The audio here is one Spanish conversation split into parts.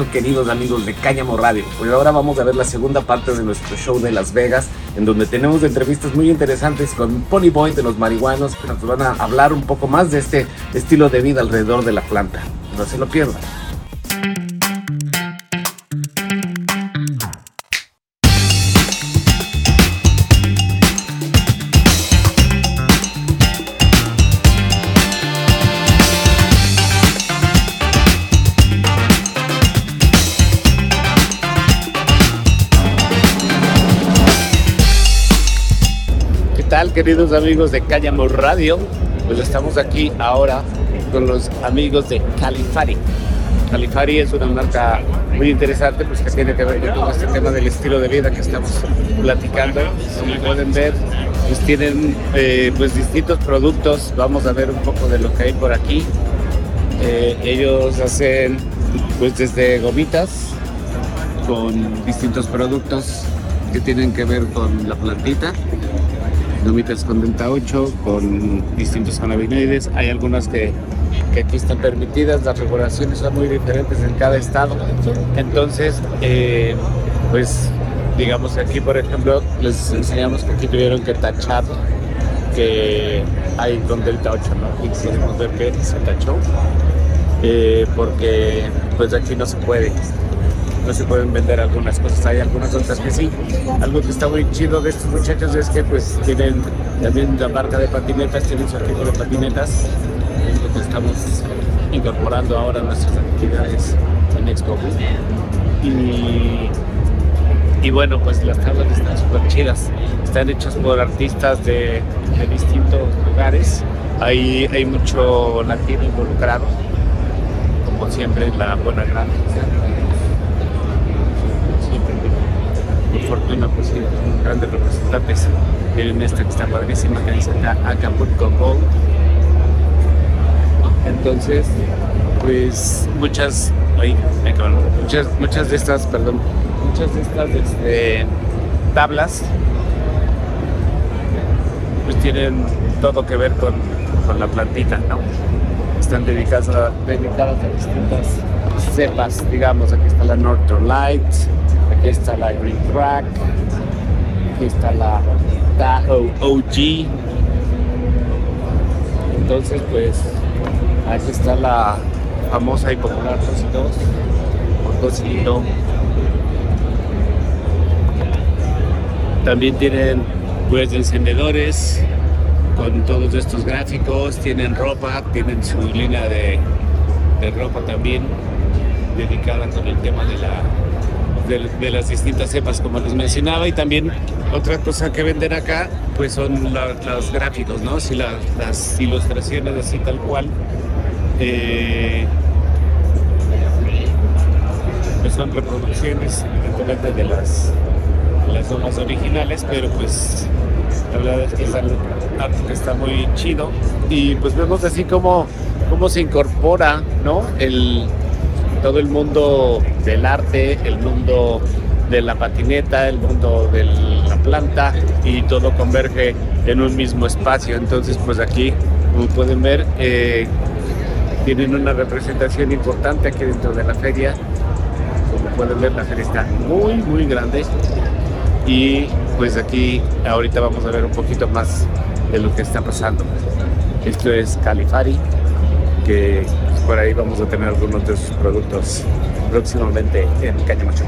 ¿Qué tal queridos amigos de Cáñamo Radio? Pues ahora vamos a ver la segunda parte de nuestro show de Las Vegas, en donde tenemos entrevistas muy interesantes con Pony Boy de los marihuanos, que nos van a hablar un poco más de este estilo de vida alrededor de la planta. No se lo pierdan. Queridos amigos de Cállamo Radio? Pues estamos aquí ahora con los amigos de Califari. Califari es una marca muy interesante pues que tiene que ver con este tema del estilo de vida que estamos platicando. Como pueden ver, pues tienen eh, pues distintos productos. Vamos a ver un poco de lo que hay por aquí. Eh, ellos hacen pues desde gomitas con distintos productos que tienen que ver con la plantita gomitas con Denta 8, con distintos cannabinoides. Hay algunas que, que, aquí están permitidas, las regulaciones son muy diferentes en cada estado. Entonces, eh, pues digamos aquí, por ejemplo, les enseñamos que aquí tuvieron que tachar que hay con Delta 8, ¿no? Y podemos ver que se tachó, eh, porque pues aquí no se puede no se pueden vender algunas cosas, hay algunas otras que sí. Algo que está muy chido de estos muchachos es que pues tienen también la marca de patinetas, tienen su artículo de patinetas, lo que estamos incorporando ahora a nuestras actividades en Expo. Y, y bueno, pues las tablas están súper chidas, están hechas por artistas de, de distintos lugares, hay, hay mucho latino involucrado, como siempre la buena gran fortuna, pues sí, grandes representantes. Tienen esta que está padrísima, que dice Acapulco Gold. Entonces, pues muchas, ay, muchas, muchas de estas, perdón, muchas de estas este, tablas, pues tienen todo que ver con, con la plantita, ¿no? Están dedicadas a, dedicadas a distintas cepas, digamos, aquí está la Northern Lights, Aquí está la Green Crack. Aquí está la Tahoe OG. Entonces, pues, aquí está la famosa y popular 2 y 2. También tienen pues encendedores con todos estos gráficos, tienen ropa, tienen su línea de, de ropa también dedicada con el tema de la de, las distintas cepas, como les mencionaba, y también otra cosa que venden acá, pues son los gráficos, ¿no? Si las ilustraciones así tal cual. Eh, pues son reproducciones de las, las originales, pero pues la es que es algo que está muy chido. Y pues vemos así como cómo se incorpora, ¿no? El, todo el mundo del arte, el mundo de la patineta, el mundo de la planta y todo converge en un mismo espacio. Entonces, pues aquí, como pueden ver, eh, tienen una representación importante aquí dentro de la feria. Como pueden ver, la feria está muy, muy grande. Y pues aquí ahorita vamos a ver un poquito más de lo que está pasando. Esto es Califari, que por ahí vamos a tener algunos de sus productos próximamente en Cañamacho.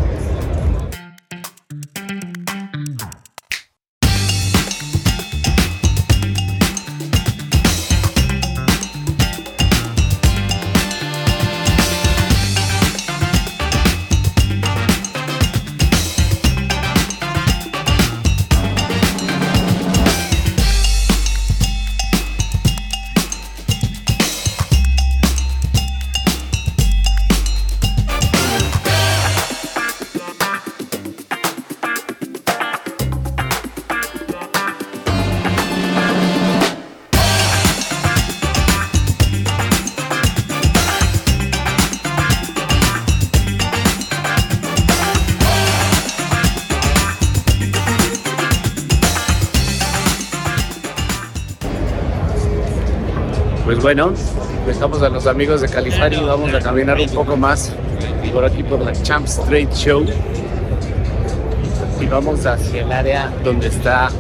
Pues bueno, dejamos a los amigos de Califari y vamos a caminar un poco más por aquí por la Champ Street Show. Y vamos hacia el área donde está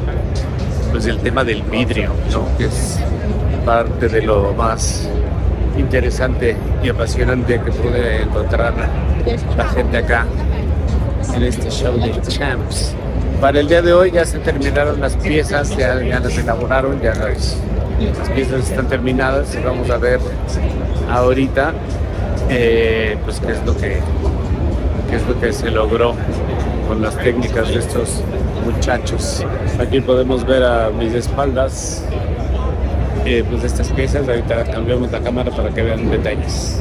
pues el tema del vidrio, que es parte de lo más interesante y apasionante que pude encontrar la gente acá en este show de Champs. Para el día de hoy ya se terminaron las piezas, ya, las elaboraron, ya las, las piezas están terminadas y vamos a ver ahorita eh, pues qué es lo que qué es lo que se logró con las técnicas de estos muchachos. Aquí podemos ver a mis espaldas eh, pues estas piezas. Ahorita cambiamos la cámara para que vean detalles.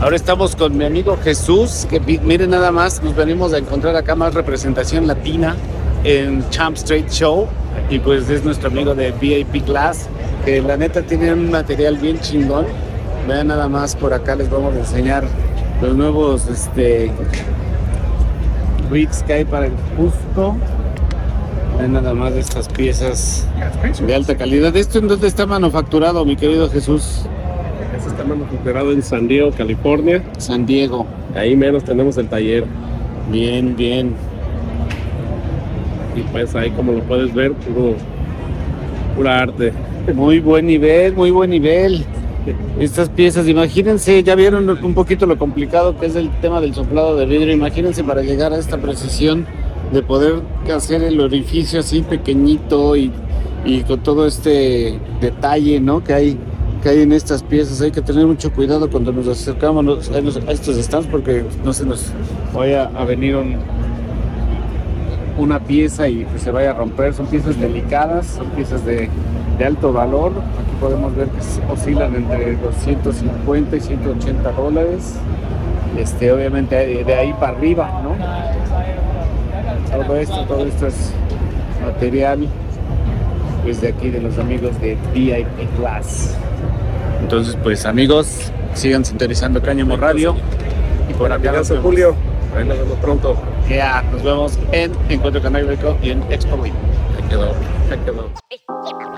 Ahora estamos con mi amigo Jesús, que miren nada más, nos venimos a encontrar acá más representación latina en Champ Street Show y pues es nuestro amigo de VIP Class, que la neta tiene un material bien chingón. Vean nada más por acá les vamos a enseñar los nuevos este rigs que hay para el justo. Vean nada más estas piezas de alta calidad. ¿Esto en dónde está manufacturado, mi querido Jesús? Esto está manufacturado en San Diego, California. San Diego. Ahí menos tenemos el taller. Bien, bien. Y pues ahí como lo puedes ver, puro, pura arte. Muy buen nivel, muy buen nivel. Estas piezas, imagínense, ya vieron un poquito lo complicado que es el tema del soplado de vidrio. Imagínense para llegar a esta precisión de poder hacer el orificio así pequeñito y, y con todo este detalle ¿no? que, hay, que hay en estas piezas. Hay que tener mucho cuidado cuando nos acercamos a estos stands porque no se nos vaya a venir un, una pieza y pues, se vaya a romper. Son piezas delicadas, son piezas de, alto valor. Aquí podemos ver que oscilan entre los 150 y 180 dólares. Este, obviamente de ahí para arriba, ¿no? Todo esto, todo esto es material pues de aquí de los amigos de VIP Class. Entonces, pues amigos, sigan sintonizando Cáñamo Radio. Y por acá nos vemos. Julio. Ahí nos vemos pronto. Ya, nos vemos en Encuentro Canábico y en Expo Week. Se quedó, quedó.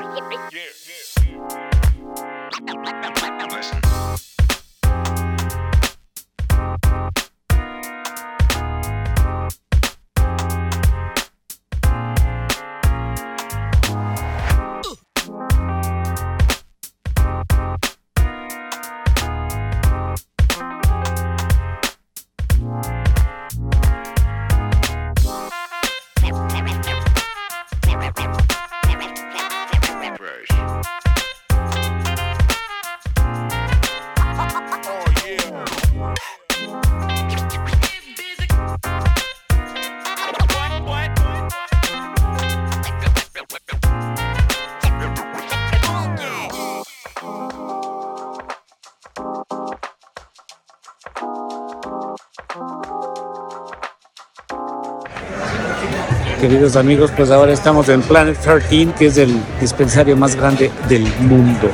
Queridos amigos, pues ahora estamos en Planet 13, que es el dispensario más grande del mundo.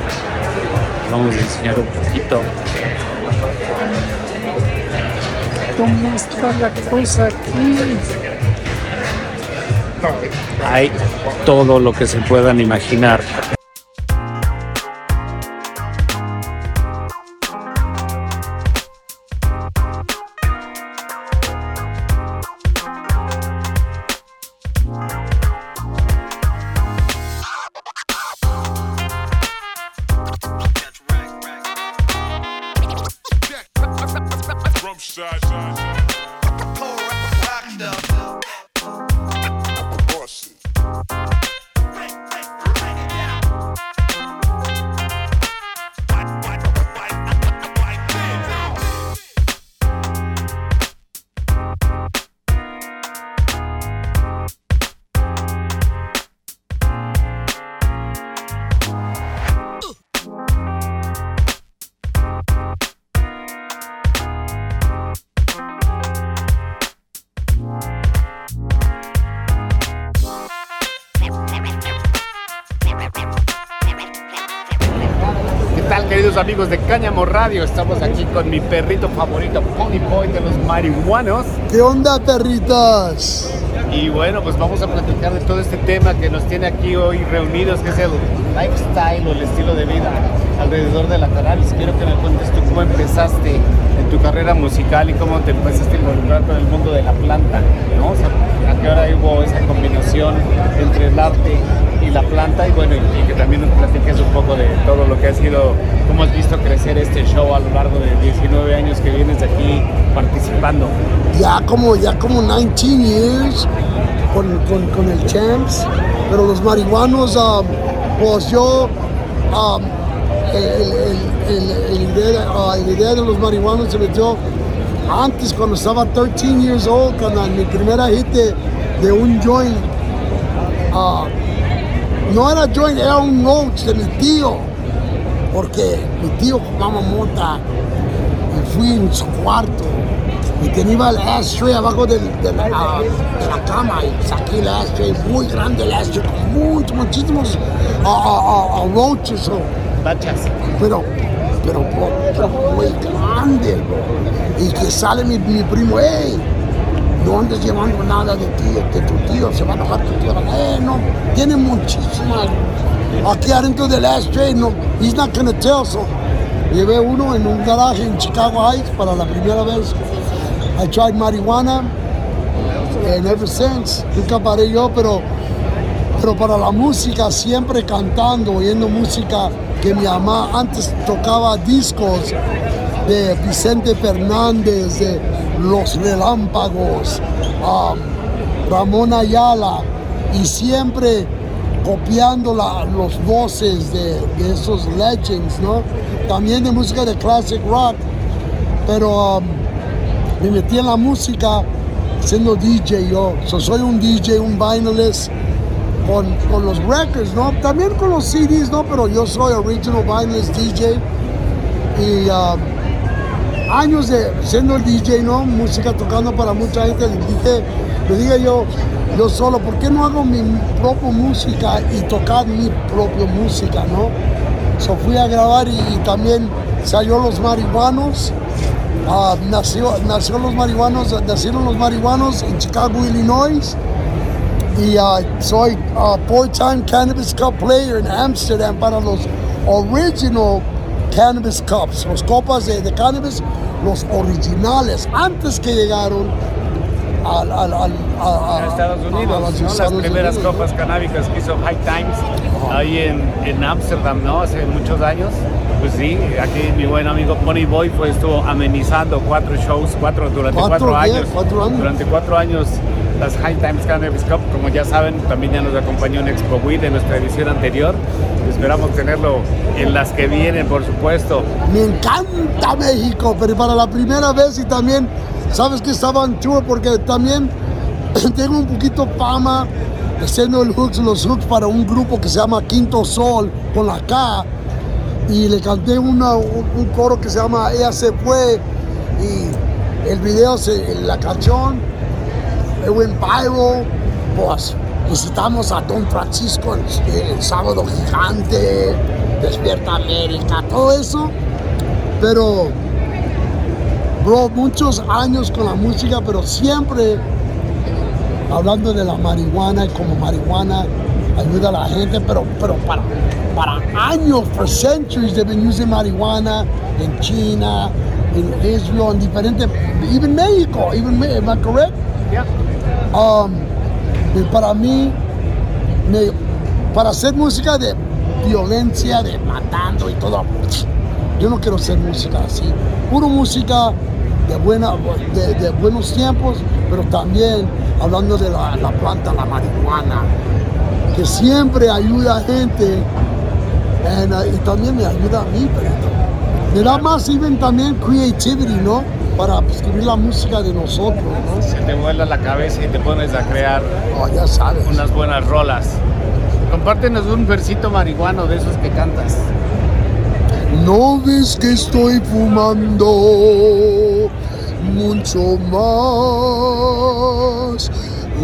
Vamos a enseñar un poquito. ¿Cómo está la cosa aquí? Hay todo lo que se puedan imaginar. Amigos de Cáñamo Radio. Estamos aquí con mi perrito favorito, Pony Boy de los marihuanos. ¿Qué onda, perritas? Y bueno, pues vamos a platicar de todo este tema que nos tiene aquí hoy reunidos, que es el lifestyle o el estilo de vida alrededor de la cannabis. Quiero que me cuentes tú cómo empezaste en tu carrera musical y cómo te empezaste a involucrar con el mundo de la planta, ¿no? A qué hora hubo esa combinación entre el arte y la planta y bueno, y, que también nos platiques un poco de todo lo que ha sido, cómo has visto crecer este show a lo largo de 19 años que vienes aquí participando. Ya como, ya como 19 years con, con, con el Champs, pero los marihuanos, um, pues yo, um, el, idea, uh, la idea de los marihuanos se metió antes cuando estaba 13 years old, cuando mi primera hit de, de un joint. Uh, no era joint, era un note de mi tío, porque mi tío fumaba mota fui en su cuarto y tenía el ashtray abajo de, la, cama y saqué el ashtray, muy grande el ashtray, con muchos, muchísimos uh, roaches. Pero, pero, pero muy grande, Y que sale mi, mi primo, hey, no andes llevando nada de ti, de tu tío, se va a enojar tu tío. Eh, no, tiene muchísimas. Aquí adentro del ashtray, no, he's not gonna tell, so. Llevé uno en un garaje en Chicago Heights para la primera vez. I tried marijuana, and ever since, nunca paré yo, pero, pero para la música, siempre cantando, oyendo música que mi mamá antes tocaba discos de Vicente Fernández, de Los Relámpagos, Ramón Ayala, y siempre copiando los voces de, esos legends, ¿no? También de música de classic rock, pero um, me metí en la música siendo DJ yo. soy un DJ, un vinylist con, con, los records, ¿no? También con los CDs, ¿no? Pero yo soy original vinylist DJ. Y um, años de siendo el DJ, ¿no? Música tocando para mucha gente. Dije, le dije yo, yo solo, ¿por qué no hago mi propia música y tocar mi propia música, no? So fui a grabar y, también salió Los Marihuanos. Uh, nació, nació los marihuanos, nacieron los marihuanos en Chicago, Illinois. Y uh, soy uh, four-time Cannabis Cup player en Amsterdam para los original Cannabis Cups, los copas de, de cannabis, los originales, antes que llegaron al, al, al, a, Estados Unidos, las primeras copas canábicas que hizo High Times ahí en Ámsterdam, ¿no? Hace muchos años. Pues sí, aquí mi buen amigo Pony Boy pues, estuvo amenizando cuatro shows, cuatro durante cuatro, años, Durante cuatro años las High Times Cannabis Cup, como ya saben, también ya nos acompañó en Expo Weed en nuestra edición anterior. Esperamos tenerlo en las que vienen, por supuesto. Me encanta México, pero para la primera vez y también, sabes que estaba en porque también tengo un poquito fama haciendo el los hooks para un grupo que se llama Quinto Sol con la K y le canté un, coro que se llama Ella se fue y el video, la canción, it went viral, pues visitamos a Don Francisco el, sábado gigante, Despierta América, todo eso, pero bro, muchos años con la música, pero siempre hablando de la marihuana y como marihuana ayuda a la gente, pero, pero para, para años, for centuries, they've been using marijuana en China, en Israel, en diferentes, even México, even, am I correct? Yeah. Um, para mí, para hacer música de violencia, de matando y todo, yo no quiero hacer música así. Puro música de, buena, de, de buenos tiempos, pero también hablando de la, la, planta, la marihuana, que siempre ayuda a gente uh, y también me ayuda a mí, pero me da más even también creativity, ¿no? Para escribir la música de nosotros, ¿no? Se te vuela la cabeza y te pones a crear oh, ya sabes. unas buenas rolas. Compártenos un versito marihuano de esos que cantas. No ves que estoy fumando mucho más.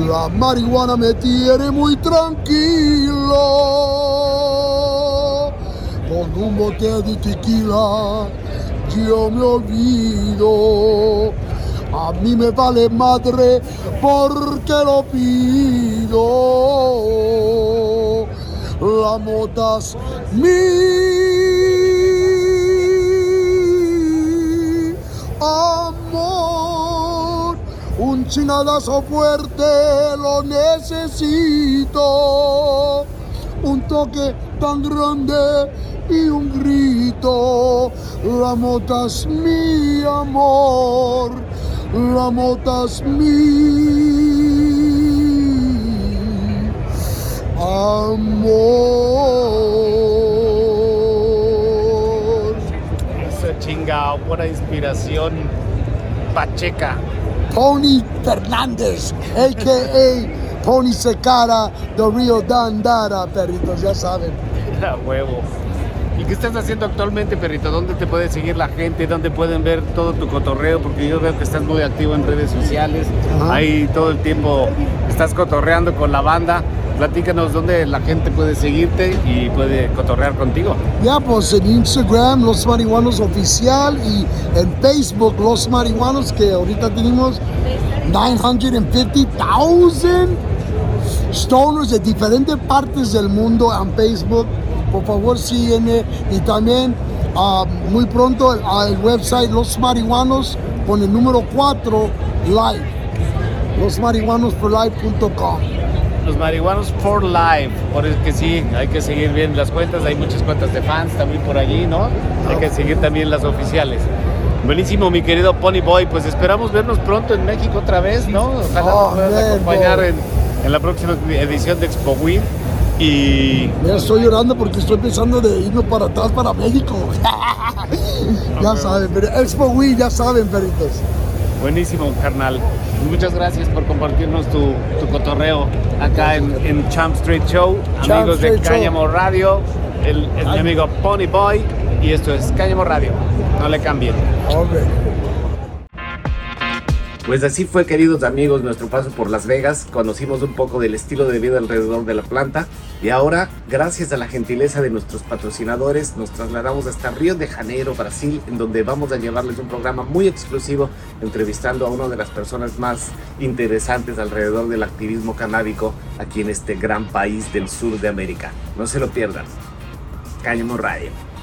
La marihuana me tiene muy tranquilo con un bote de tequila yo me olvido. A mí me vale madre porque lo pido. La motas mi amor. Un chingadazo fuerte lo necesito. Un toque tan grande y un grito. La mota es mi amor, la mota es mi amor. Esa chinga, buena inspiración pacheca. Tony Fernández, a.k.a. Tony Secara de Río Dandara, perritos, ya saben. A huevo. ¿Y qué estás haciendo actualmente, perrito? ¿Dónde te puede seguir la gente? ¿Dónde pueden ver todo tu cotorreo? Porque yo veo que estás muy activo en redes sociales. Ajá. Ahí todo el tiempo estás cotorreando con la banda. Platícanos dónde la gente puede seguirte y puede cotorrear contigo. Ya, pues en Instagram, Los Marihuanos Oficial y en Facebook, Los Marihuanos, que ahorita tenemos 950,000 stoners de diferentes partes del mundo en Facebook. Por favor, sígueme. Y también, ah, muy pronto, el, el website Los Marihuanos con el número 4, live. Losmarihuanosforlife.com. Los marihuanos for life. Por eso que sí, hay que seguir bien las cuentas. Hay muchas cuentas de fans también por allí, ¿no? Hay que seguir también las oficiales. Buenísimo, mi querido Pony Boy. Pues esperamos vernos pronto en México otra vez, ¿no? Ojalá Oh, nos puedas man, acompañar en la próxima edición de Expo Win. Y Ya estoy llorando porque estoy pensando de irnos para atrás para México. ya saben, pero Expo Wii, ya saben, perritos. buenísimo, carnal. Muchas gracias por compartirnos tu, tu cotorreo acá en, en Champ Street Show. Champ Amigos de Street. Cáñamo Radio. El, es mi amigo Pony Boy. Y esto es Cáñamo Radio. No le cambien. Hombre. Pues así fue, queridos amigos, nuestro paso por Las Vegas. Conocimos un poco del estilo de vida alrededor de la planta y ahora, gracias a la gentileza de nuestros patrocinadores, nos trasladamos hasta Río de Janeiro, Brasil, en donde vamos a llevarles un programa muy exclusivo entrevistando a una de las personas más interesantes alrededor del activismo canábico aquí en este gran país del sur de América. No se lo pierdan. Cáñamo Radio.